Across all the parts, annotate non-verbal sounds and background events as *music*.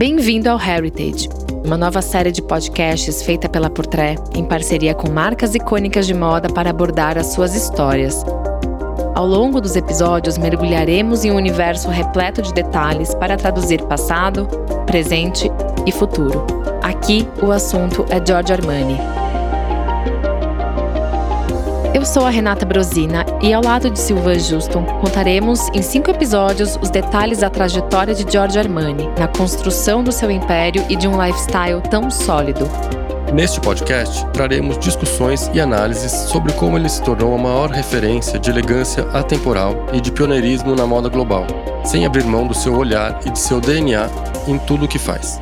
Bem-vindo ao Heritage, uma nova série de podcasts feita pela Portré em parceria com marcas icônicas de moda para abordar as suas histórias. Ao longo dos episódios, mergulharemos em um universo repleto de detalhes para traduzir passado, presente e futuro. Aqui, o assunto é Giorgio Armani. Eu sou a Renata Brosina e, ao lado de Silvan Juston, contaremos em cinco episódios os detalhes da trajetória de Giorgio Armani na construção do seu império e de um lifestyle tão sólido. Neste podcast, traremos discussões e análises sobre como ele se tornou a maior referência de elegância atemporal e de pioneirismo na moda global, sem abrir mão do seu olhar e de seu DNA em tudo o que faz.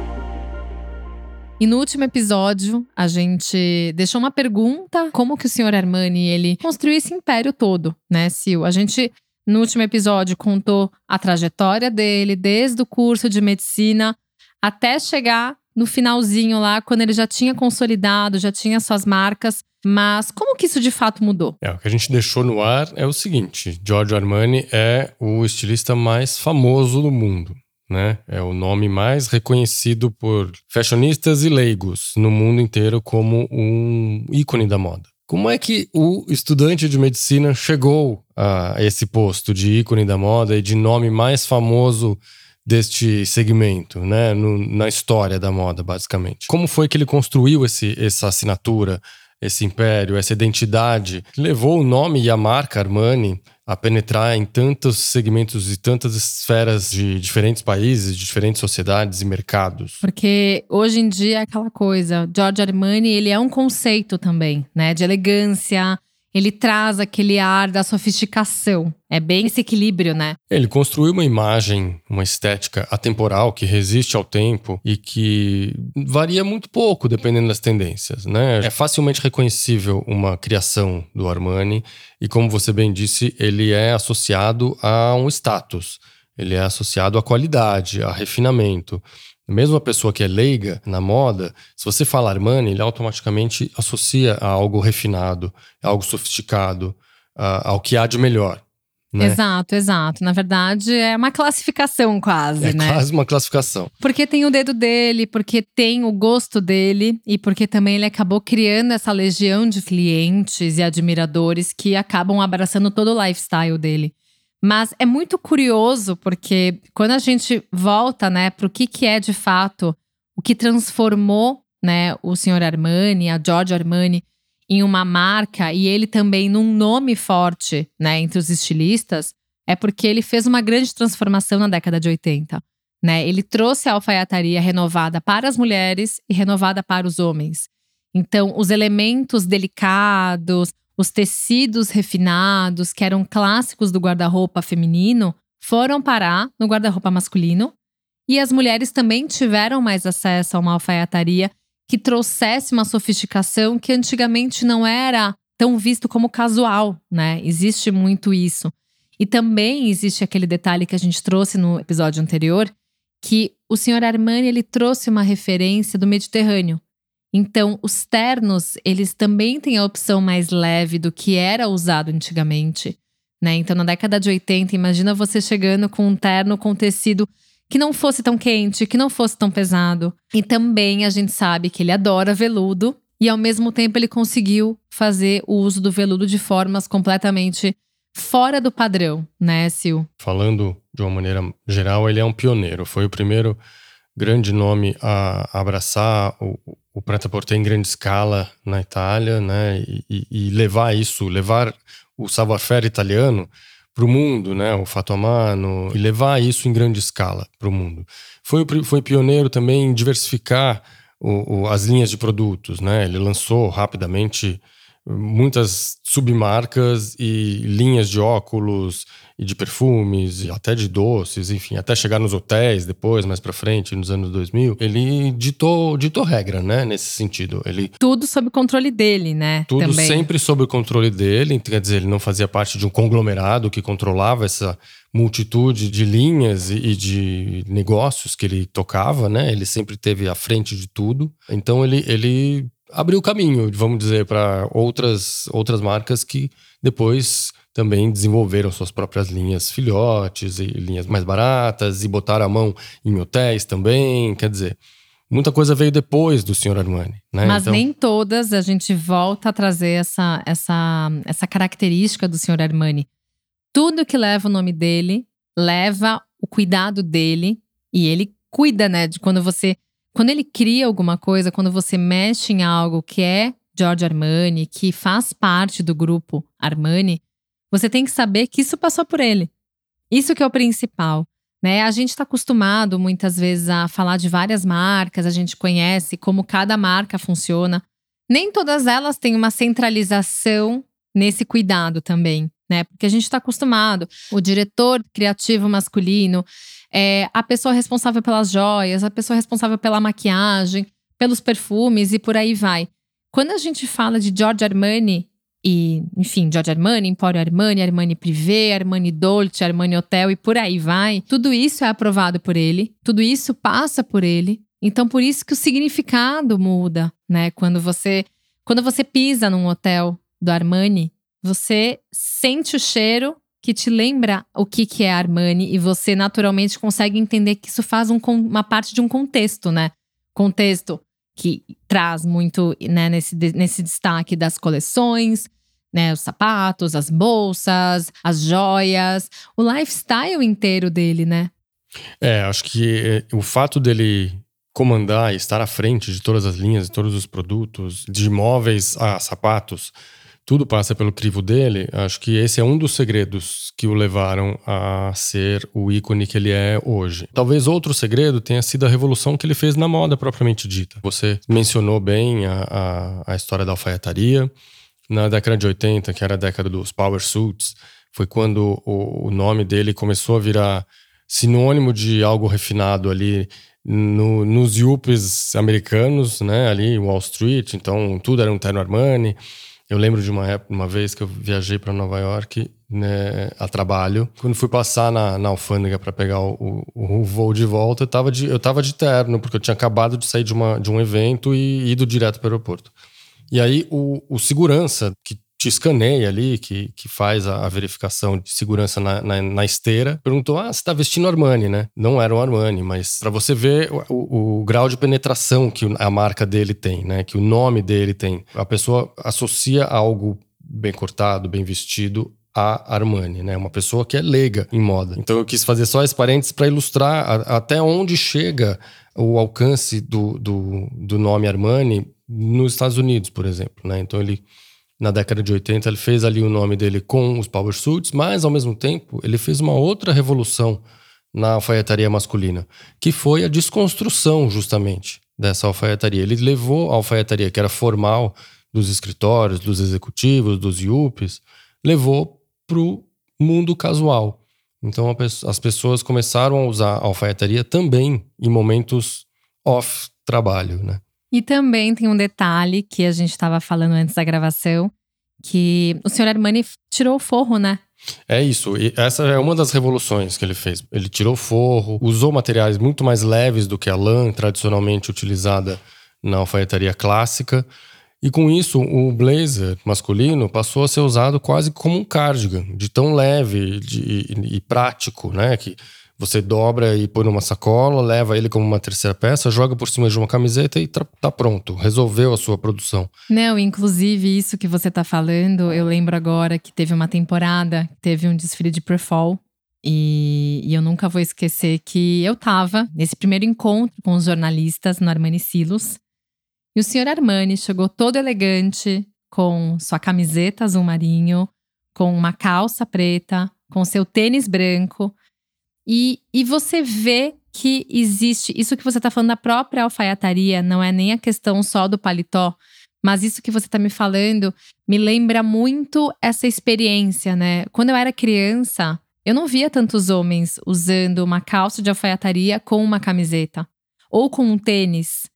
E no último episódio, a gente deixou uma pergunta: como que o senhor Armani ele construiu esse império todo, né, Sil? A gente no último episódio contou a trajetória dele, desde o curso de medicina até chegar no finalzinho lá, quando ele já tinha consolidado, já tinha suas marcas. Mas como que isso de fato mudou? É, o que a gente deixou no ar é o seguinte: Giorgio Armani é o estilista mais famoso do mundo né? É o nome mais reconhecido por fashionistas e leigos no mundo inteiro como um ícone da moda. Como é que o estudante de medicina chegou a esse posto de ícone da moda e de nome mais famoso deste segmento, né, no, na história da moda, basicamente? Como foi que ele construiu esse, essa assinatura, esse império, essa identidade? Levou o nome e a marca Armani a penetrar em tantos segmentos e tantas esferas de diferentes países, de diferentes sociedades e mercados. Porque hoje em dia é aquela coisa, Giorgio Armani, ele é um conceito também, né, de elegância, ele traz aquele ar da sofisticação. É bem esse equilíbrio, né? Ele construiu uma imagem, uma estética atemporal que resiste ao tempo e que varia muito pouco dependendo das tendências, né? É facilmente reconhecível uma criação do Armani e, como você bem disse, ele é associado a um status. Ele é associado à qualidade, a refinamento. Mesmo a pessoa que é leiga na moda, se você fala Armani, ele automaticamente associa a algo refinado, a algo sofisticado, a, ao que há de melhor. Né? Exato, exato. Na verdade, é uma classificação quase, é né? quase uma classificação. Porque tem o dedo dele, porque tem o gosto dele e porque também ele acabou criando essa legião de clientes e admiradores que acabam abraçando todo o lifestyle dele. Mas é muito curioso porque quando a gente volta, né, para o que, que é de fato o que transformou, né, o senhor Armani, a Giorgio Armani, em uma marca e ele também num nome forte, né, entre os estilistas, é porque ele fez uma grande transformação na década de 80. Né? Ele trouxe a alfaiataria renovada para as mulheres e renovada para os homens. Então, os elementos delicados, os tecidos refinados, que eram clássicos do guarda-roupa feminino, foram parar no guarda-roupa masculino. E as mulheres também tiveram mais acesso a uma alfaiataria que trouxesse uma sofisticação que antigamente não era tão visto como casual, né? Existe muito isso. E também existe aquele detalhe que a gente trouxe no episódio anterior, que o senhor Armani ele trouxe uma referência do Mediterrâneo. Então, os ternos, eles também têm a opção mais leve do que era usado antigamente. Né? Então, na década de 80, imagina você chegando com um terno com tecido que não fosse tão quente, que não fosse tão pesado. E também a gente sabe que ele adora veludo e ao mesmo tempo ele conseguiu fazer o uso do veludo de formas completamente fora do padrão, né, Sil? Falando de uma maneira geral, ele é um pioneiro. Foi o primeiro grande nome a abraçar o, o prêt-à-porter em grande escala na Itália, né? E, e levar isso, levar o savoir-faire italiano para o mundo, né? O fato a mano, e levar isso em grande escala para o mundo. Foi, foi pioneiro também em diversificar o, o, as linhas de produtos, né? Ele lançou rapidamente muitas submarcas e linhas de óculos e de perfumes e até de doces, enfim, até chegar nos hotéis depois, mais para frente, nos anos 2000, ele ditou, ditou regra, né, nesse sentido. Ele tudo sob controle dele, né? Tudo também. sempre sob o controle dele, quer dizer, ele não fazia parte de um conglomerado que controlava essa multitude de linhas e de negócios que ele tocava, né? Ele sempre teve à frente de tudo. Então ele, ele abriu caminho, vamos dizer, para outras, outras marcas que depois também desenvolveram suas próprias linhas filhotes e linhas mais baratas e botaram a mão em hotéis também. Quer dizer, muita coisa veio depois do Sr. Armani. Né? Mas então... nem todas a gente volta a trazer essa, essa, essa característica do Sr. Armani. Tudo que leva o nome dele leva o cuidado dele e ele cuida, né? De quando você. Quando ele cria alguma coisa, quando você mexe em algo que é George Armani, que faz parte do grupo Armani, você tem que saber que isso passou por ele. Isso que é o principal. Né? A gente está acostumado muitas vezes a falar de várias marcas, a gente conhece como cada marca funciona. Nem todas elas têm uma centralização nesse cuidado também, né? Porque a gente está acostumado. O diretor criativo masculino, é, a pessoa responsável pelas joias, a pessoa responsável pela maquiagem, pelos perfumes e por aí vai. Quando a gente fala de George Armani, e, enfim, Giorgio Armani, Emporio Armani, Armani Privé, Armani Dolce, Armani Hotel e por aí vai. Tudo isso é aprovado por ele, tudo isso passa por ele. Então, por isso que o significado muda, né? Quando você, quando você pisa num hotel do Armani, você sente o cheiro que te lembra o que, que é Armani e você naturalmente consegue entender que isso faz um, uma parte de um contexto, né? Contexto que traz muito né, nesse, nesse destaque das coleções, né, os sapatos, as bolsas, as joias, o lifestyle inteiro dele, né? É, acho que é, o fato dele comandar e estar à frente de todas as linhas, de todos os produtos, de móveis a sapatos, tudo passa pelo crivo dele, acho que esse é um dos segredos que o levaram a ser o ícone que ele é hoje. Talvez outro segredo tenha sido a revolução que ele fez na moda propriamente dita. Você mencionou bem a, a, a história da alfaiataria. Na década de 80, que era a década dos power suits, foi quando o, o nome dele começou a virar sinônimo de algo refinado ali no, nos yuppies americanos, né? Ali, Wall Street, então tudo era um terno Armani. Eu lembro de uma época, uma vez que eu viajei para Nova York né, a trabalho. Quando fui passar na, na alfândega para pegar o, o, o, voo de volta, eu estava de, eu tava de terno, porque eu tinha acabado de sair de, uma, de um evento e ido direto para o aeroporto. E aí o, o segurança que te escaneia ali, que, que faz a, a verificação de segurança na, na, na, esteira, perguntou: Ah, você está vestindo Armani, né? Não era o Armani, mas para você ver o, o, o, grau de penetração que a marca dele tem, né? Que o nome dele tem. A pessoa associa algo bem cortado, bem vestido a Armani, né? Uma pessoa que é leiga em moda. Então eu quis fazer só esse parênteses para ilustrar a, até onde chega o alcance do, do, do nome Armani nos Estados Unidos, por exemplo, né? Então ele na década de 80, ele fez ali o nome dele com os power suits, mas ao mesmo tempo ele fez uma outra revolução na alfaiataria masculina, que foi a desconstrução justamente dessa alfaiataria. Ele levou a alfaiataria que era formal dos escritórios, dos executivos, dos yuppies, levou para o mundo casual. Então as pessoas começaram a usar a alfaiataria também em momentos off trabalho, né? E também tem um detalhe que a gente estava falando antes da gravação, que o senhor Armani tirou o forro, né? É isso. E essa é uma das revoluções que ele fez. Ele tirou forro, usou materiais muito mais leves do que a lã tradicionalmente utilizada na alfaiataria clássica. E com isso, o blazer masculino passou a ser usado quase como um cardigan, de tão leve de, e, e prático, né? Que você dobra e põe numa sacola, leva ele como uma terceira peça, joga por cima de uma camiseta e tá pronto. Resolveu a sua produção. Não, inclusive isso que você tá falando, eu lembro agora que teve uma temporada, teve um desfile de pre-fall. E, e, eu nunca vou esquecer que eu tava nesse primeiro encontro com os jornalistas no Armani Silos. E o senhor Armani chegou todo elegante, com sua camiseta azul marinho, com uma calça preta, com seu tênis branco e, e você vê que existe isso que você está falando da própria alfaiataria, não é nem a questão só do paletó, mas isso que você está me falando me lembra muito essa experiência, né? Quando eu era criança, eu não via tantos homens usando uma calça de alfaiataria com uma camiseta ou com um tênis.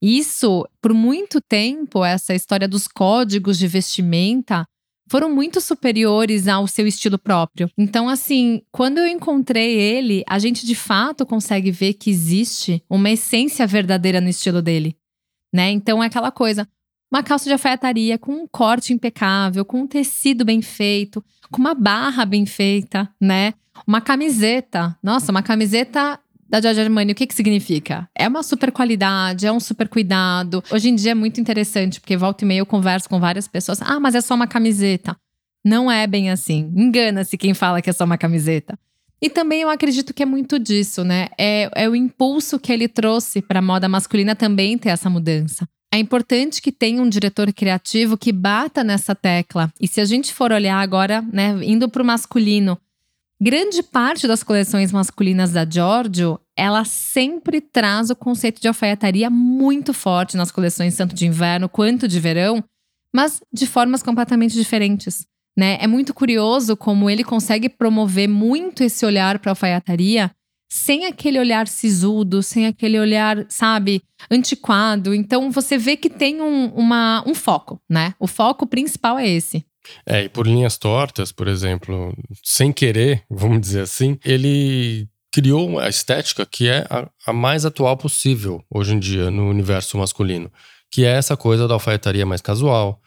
Isso, por muito tempo, essa história dos códigos de vestimenta foram muito superiores ao seu estilo próprio. Então, assim, quando eu encontrei ele, a gente de fato consegue ver que existe uma essência verdadeira no estilo dele, né? Então é aquela coisa. uma calça de alfaiataria com um corte impecável, com um tecido bem feito, com uma barra bem feita, né? Uma camiseta. Nossa, uma camiseta da Giorgio Armani, o que que significa? É uma super qualidade, é um super cuidado. Hoje em dia é muito interessante, porque volta e meia eu converso com várias pessoas. Ah, mas é só uma camiseta. Não é bem assim. Engana-se quem fala que é só uma camiseta. E também eu acredito que é muito disso, né? É, é o impulso que ele trouxe para a moda masculina também ter essa mudança. É importante que tenha um diretor criativo que bata nessa tecla. E se a gente for olhar agora, né, indo para o masculino, grande parte das coleções masculinas da Giorgio, ela sempre traz o conceito de alfaiataria muito forte nas coleções tanto de inverno quanto de verão, mas de formas completamente diferentes. Né? É muito curioso como ele consegue promover muito esse olhar para a alfaiataria sem aquele olhar sisudo, sem aquele olhar, sabe, antiquado. Então você vê que tem um, uma, um foco, né? O foco principal é esse. É, e por linhas tortas, por exemplo, sem querer, *laughs* vamos dizer assim, ele criou a estética que é a, a mais atual possível hoje em dia no universo masculino, que é essa coisa da alfaiataria mais casual,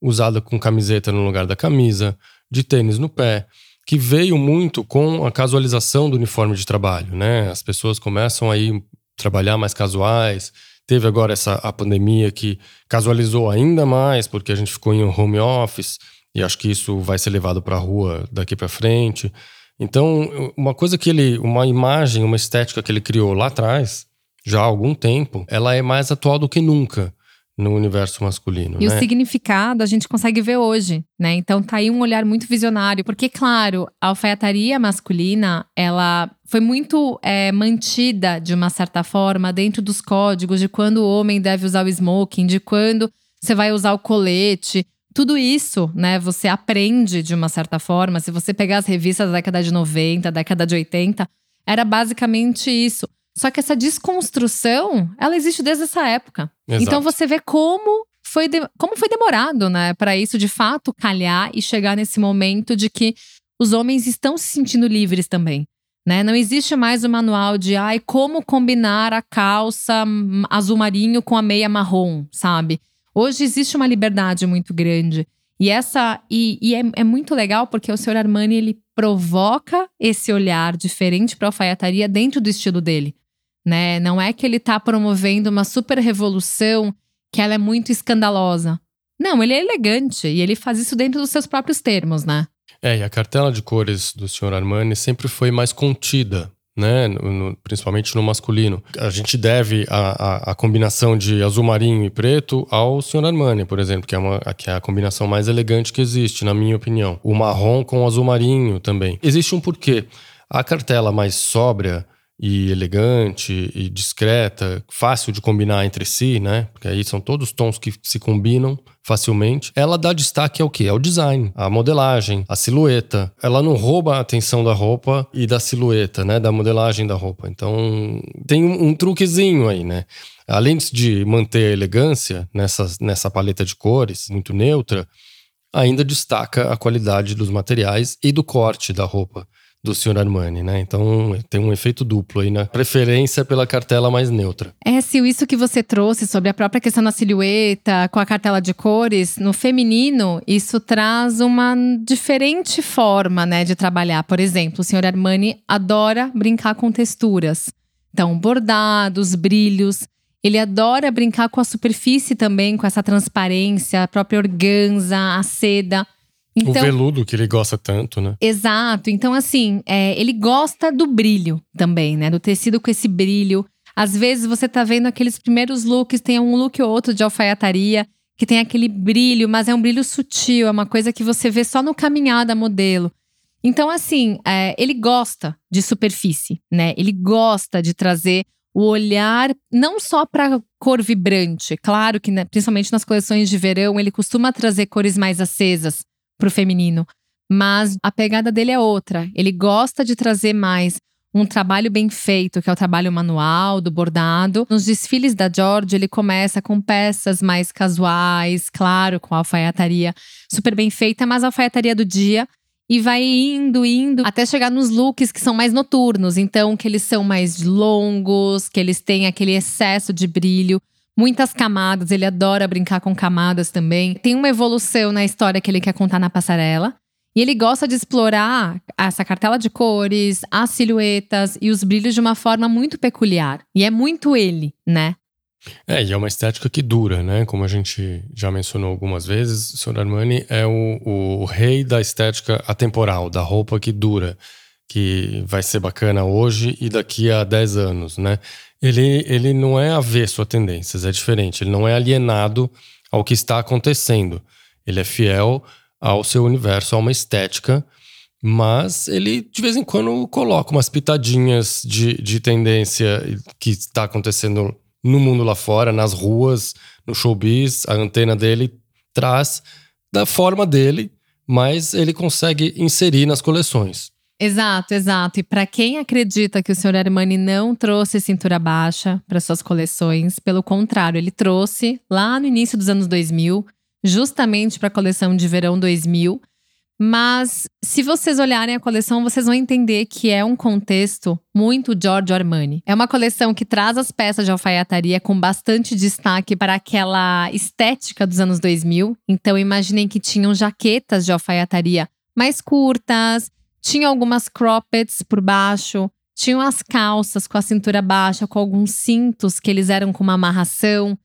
usada com camiseta no lugar da camisa, de tênis no pé, que veio muito com a casualização do uniforme de trabalho, né? As pessoas começam aí trabalhar mais casuais. Teve agora essa a pandemia que casualizou ainda mais, porque a gente ficou em home office e acho que isso vai ser levado para a rua daqui para frente. Então, uma coisa que ele, uma imagem, uma estética que ele criou lá atrás, já há algum tempo, ela é mais atual do que nunca no universo masculino. E né? o significado a gente consegue ver hoje, né? Então tá aí um olhar muito visionário, porque claro, a alfaiataria masculina ela foi muito é, mantida de uma certa forma dentro dos códigos de quando o homem deve usar o smoking, de quando você vai usar o colete. Tudo isso, né, você aprende de uma certa forma. Se você pegar as revistas da década de 90, década de 80, era basicamente isso. Só que essa desconstrução, ela existe desde essa época. Exato. Então você vê como foi, de, como foi demorado, né, para isso de fato calhar e chegar nesse momento de que os homens estão se sentindo livres também. Né? Não existe mais o manual de ai, como combinar a calça azul marinho com a meia marrom, sabe? Hoje existe uma liberdade muito grande. E essa e, e é, é, muito legal porque o Sr. Armani ele provoca esse olhar diferente para a alfaiataria dentro do estilo dele né? Não é que ele está promovendo uma super revolução que ela é muito escandalosa. Não, ele é elegante e ele faz isso dentro dos seus próprios termos, né? É, e a cartela de cores do Sr. Armani sempre foi mais contida, né? No, no, principalmente no masculino. A gente deve a, a, a, combinação de azul marinho e preto ao Sr. Armani, por exemplo, que é, uma, que é a combinação mais elegante que existe, na minha opinião. O marrom com o azul marinho também. Existe um porquê. A cartela mais sóbria e elegante e discreta, fácil de combinar entre si, né? Porque aí são todos tons que se combinam facilmente. Ela dá destaque ao que? Ao design, à modelagem, à silhueta. Ela não rouba a atenção da roupa e da silhueta, né? Da modelagem da roupa. Então tem um, um truquezinho aí, né? Além de manter a elegância nessa, nessa paleta de cores muito neutra, ainda destaca a qualidade dos materiais e do corte da roupa do Sr. Armani, né? Então tem um efeito duplo aí na preferência pela cartela mais neutra. É, Sil, isso que você trouxe sobre a própria questão da silhueta, com a cartela de cores, no feminino, isso traz uma diferente forma, né, de trabalhar. Por exemplo, o Sr. Armani adora brincar com texturas. Então, bordados, brilhos. Ele adora brincar com a superfície também, com essa transparência, a própria organza, a seda. Então, o veludo que ele gosta tanto, né? Exato. Então, assim, é, ele gosta do brilho também, né? Do tecido com esse brilho. Às vezes você tá vendo aqueles primeiros looks, tem um look ou outro de alfaiataria que tem aquele brilho, mas é um brilho sutil, é uma coisa que você vê só no caminhar da modelo. Então, assim, é, ele gosta de superfície, né? Ele gosta de trazer o olhar não só para cor vibrante. Claro que, né, principalmente nas coleções de verão, ele costuma trazer cores mais acesas pro feminino. Mas a pegada dele é outra. Ele gosta de trazer mais um trabalho bem feito, que é o trabalho manual, do bordado. Nos desfiles da George, ele começa com peças mais casuais, claro, com alfaiataria super bem feita, mas a alfaiataria do dia. E vai indo, indo, até chegar nos looks que são mais noturnos. Então, que eles são mais longos, que eles têm aquele excesso de brilho muitas camadas, ele adora brincar com camadas também. Tem uma evolução na história que ele quer contar na passarela. E ele gosta de explorar essa cartela de cores, as silhuetas e os brilhos de uma forma muito peculiar. E é muito ele, né? É, e é uma estética que dura, né? Como a gente já mencionou algumas vezes, o Sr. Armani é o, o rei da estética atemporal, da roupa que dura, que vai ser bacana hoje e daqui a 10 anos, né? Ele, ele não é avesso a tendências, é diferente. Ele não é alienado ao que está acontecendo. Ele é fiel ao seu universo, a uma estética, mas ele de vez em quando coloca umas pitadinhas de, de tendência que está acontecendo no mundo lá fora, nas ruas, no showbiz. A antena dele traz da forma dele, mas ele consegue inserir nas coleções. Exato, exato. E para quem acredita que o Sr. Armani não trouxe cintura baixa para suas coleções, pelo contrário, ele trouxe lá no início dos anos 2000, justamente para a coleção de verão 2000. Mas se vocês olharem a coleção, vocês vão entender que é um contexto muito Giorgio Armani. É uma coleção que traz as peças de alfaiataria com bastante destaque para aquela estética dos anos 2000. Então imaginem que tinham jaquetas de alfaiataria mais curtas, tinha algumas croppeds por baixo, tinham as calças com a cintura baixa, com alguns cintos que eles eram com uma amarração.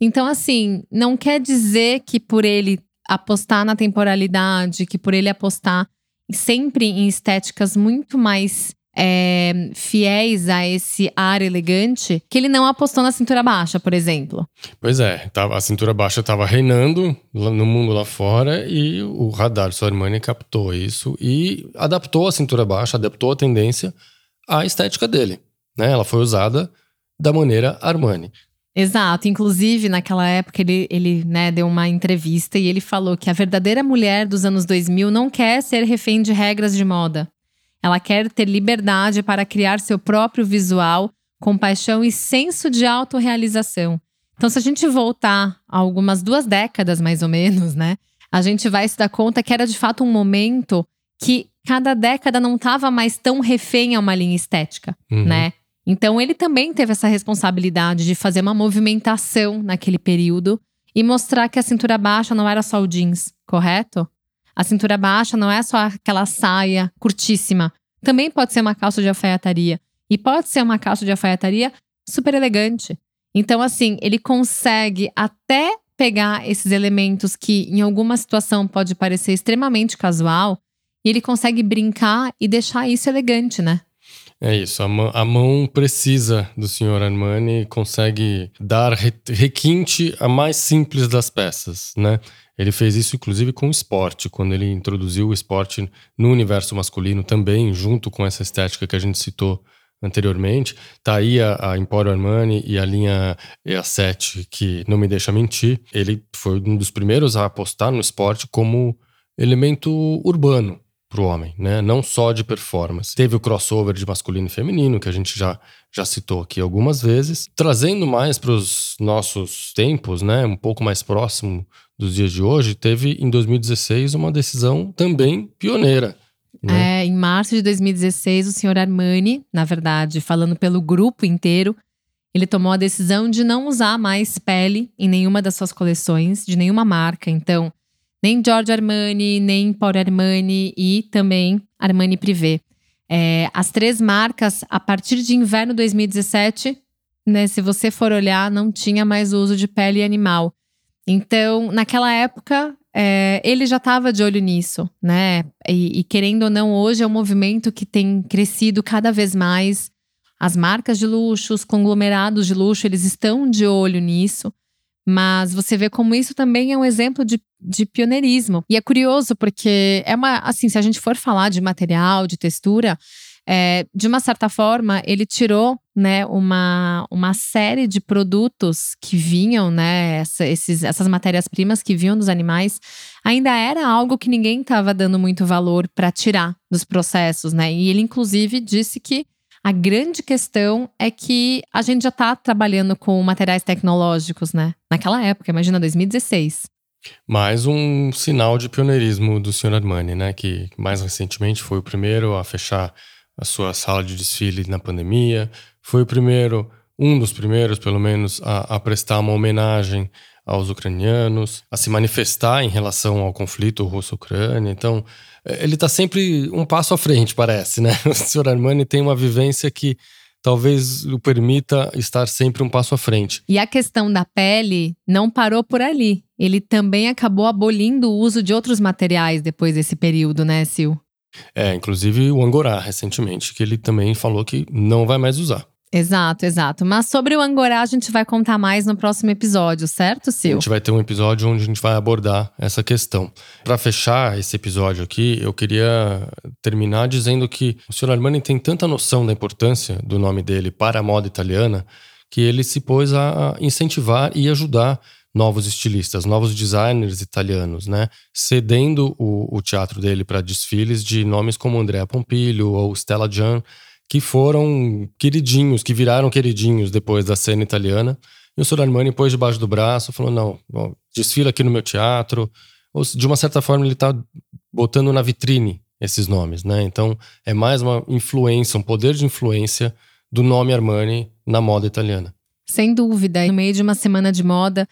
Então, assim, não quer dizer que por ele apostar na temporalidade, que por ele apostar sempre em estéticas muito mais é, fiéis a esse ar elegante, que ele não apostou na cintura baixa, por exemplo. Pois é, a cintura baixa estava reinando no mundo lá fora e o radar Armani captou isso e adaptou a cintura baixa, adaptou a tendência à estética dele. Né? Ela foi usada da maneira Armani. Exato. Inclusive, naquela época, ele, ele né, deu uma entrevista e ele falou que a verdadeira mulher dos anos 2000 não quer ser refém de regras de moda. Ela quer ter liberdade para criar seu próprio visual, compaixão e senso de autorrealização. Então, se a gente voltar a algumas duas décadas, mais ou menos, né? A gente vai se dar conta que era de fato um momento que cada década não estava mais tão refém a uma linha estética, uhum. né? Então ele também teve essa responsabilidade de fazer uma movimentação naquele período e mostrar que a cintura baixa não era só o jeans, correto? A cintura baixa não é só aquela saia curtíssima. Também pode ser uma calça de alfaiataria. E pode ser uma calça de alfaiataria super elegante. Então, assim, ele consegue até pegar esses elementos que em alguma situação pode parecer extremamente casual, e ele consegue brincar e deixar isso elegante, né? É isso, a mão, a mão precisa do Sr. Armani consegue dar requinte a mais simples das peças, né? Ele fez isso inclusive com o esporte, quando ele introduziu o esporte no universo masculino também, junto com essa estética que a gente citou anteriormente. Tá aí a, a Emporio Armani e a linha EA7, que não me deixa mentir. Ele foi um dos primeiros a apostar no esporte como elemento urbano, para o homem, né? Não só de performance. Teve o crossover de masculino e feminino, que a gente já, já citou aqui algumas vezes. Trazendo mais para os nossos tempos, né? Um pouco mais próximo dos dias de hoje, teve em 2016 uma decisão também pioneira. Né? É, em março de 2016, o senhor Armani, na verdade, falando pelo grupo inteiro, ele tomou a decisão de não usar mais pele em nenhuma das suas coleções, de nenhuma marca. Então, nem Giorgio Armani, nem Paul Armani e também Armani Privé. É, as três marcas, a partir de inverno 2017, né, se você for olhar, não tinha mais uso de pele animal. Então, naquela época, é, ele já estava de olho nisso, né? E, e, querendo ou não, hoje é um movimento que tem crescido cada vez mais. As marcas de luxo, os conglomerados de luxo, eles estão de olho nisso. Mas você vê como isso também é um exemplo de, de pioneirismo. E é curioso porque é uma. Assim, se a gente for falar de material, de textura, é, de uma certa forma, ele tirou né, uma, uma série de produtos que vinham, né, essa, esses, essas matérias-primas que vinham dos animais, ainda era algo que ninguém estava dando muito valor para tirar dos processos, né? E ele, inclusive, disse que a grande questão é que a gente já está trabalhando com materiais tecnológicos, né? Naquela época, imagina 2016. Mais um sinal de pioneirismo do Sr. Armani, né? Que mais recentemente foi o primeiro a fechar a sua sala de desfile na pandemia, foi o primeiro um dos primeiros, pelo menos, a, a prestar uma homenagem aos ucranianos, a se manifestar em relação ao conflito russo-ucrânia. Então, é, ele está sempre um passo à frente, parece, né? *laughs* O senhor Armani tem uma vivência que talvez o permita estar sempre um passo à frente. E a questão da pele não parou por ali. Ele também acabou abolindo o uso de outros materiais depois desse período, né, Sil? É, inclusive o Angorá, recentemente, que ele também falou que não vai mais usar. Exato, exato. Mas sobre o Angorá a gente vai contar mais no próximo episódio, certo, Sil? A gente vai ter um episódio onde a gente vai abordar essa questão. Para fechar esse episódio aqui, eu queria terminar dizendo que o Sr. Armani tem tanta noção da importância do nome dele para a moda italiana que ele se pôs a incentivar e ajudar novos estilistas, novos designers italianos, né? Cedendo o, o teatro dele para desfiles de nomes como Andrea Pompilho ou Stella Jan que foram queridinhos, que viraram queridinhos depois da cena italiana. E o Sr. Armani pôs debaixo do braço, falou: não, bom, desfila aqui no meu teatro. Ou, de uma certa forma, ele está botando na vitrine esses nomes, né? Então, é mais uma influência, um poder de influência do nome Armani na moda italiana. Sem dúvida. No meio de uma semana de moda,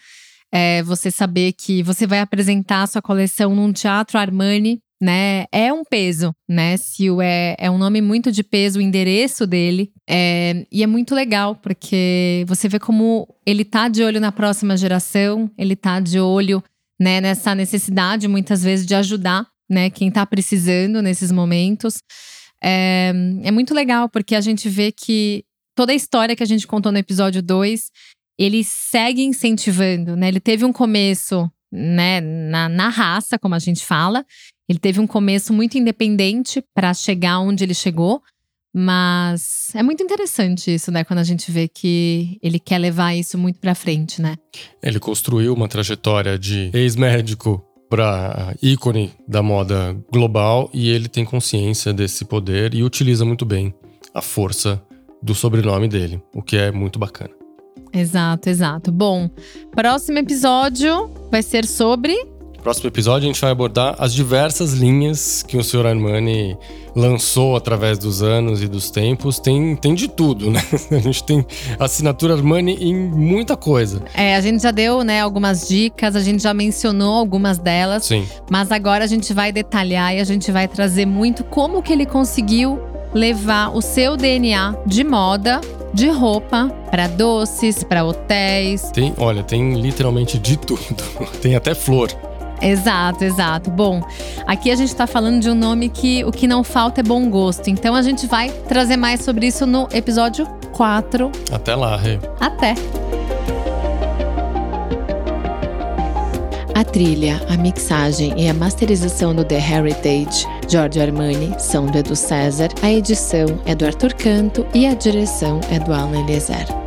é, você saber que você vai apresentar a sua coleção num teatro Armani né? É um peso, né? Sil é, é um nome muito de peso, o endereço dele. É, e é muito legal, porque você vê como ele tá de olho na próxima geração, ele tá de olho né, nessa necessidade, muitas vezes, de ajudar né, quem tá precisando nesses momentos. É, é muito legal, porque a gente vê que toda a história que a gente contou no episódio 2, ele segue incentivando, né? Ele teve um começo né, na, na raça, como a gente fala, ele teve um começo muito independente para chegar onde ele chegou, mas é muito interessante isso, né? Quando a gente vê que ele quer levar isso muito para frente, né? Ele construiu uma trajetória de ex-médico para ícone da moda global e ele tem consciência desse poder e utiliza muito bem a força do sobrenome dele, o que é muito bacana. Exato, exato. Bom, próximo episódio vai ser sobre Próximo episódio a gente vai abordar as diversas linhas que o Sr. Armani lançou através dos anos e dos tempos. Tem, tem de tudo, né? *laughs* A gente tem assinatura Armani em muita coisa. É, a gente já deu, né, algumas dicas, a gente já mencionou algumas delas. Sim. Mas agora a gente vai detalhar e a gente vai trazer muito como que ele conseguiu levar o seu DNA de moda de roupa para doces, para hotéis. Tem, olha, tem literalmente de tudo. *laughs* tem até flor. Exato, exato. Bom, aqui a gente está falando de um nome que o que não falta é bom gosto. Então a gente vai trazer mais sobre isso no episódio 4. Até lá, Rê. Até. A trilha, a mixagem e a masterização do The Heritage, Giorgio Armani, são do Edu César, a edição é do Arthur Canto e a direção é do Alan Eliezer.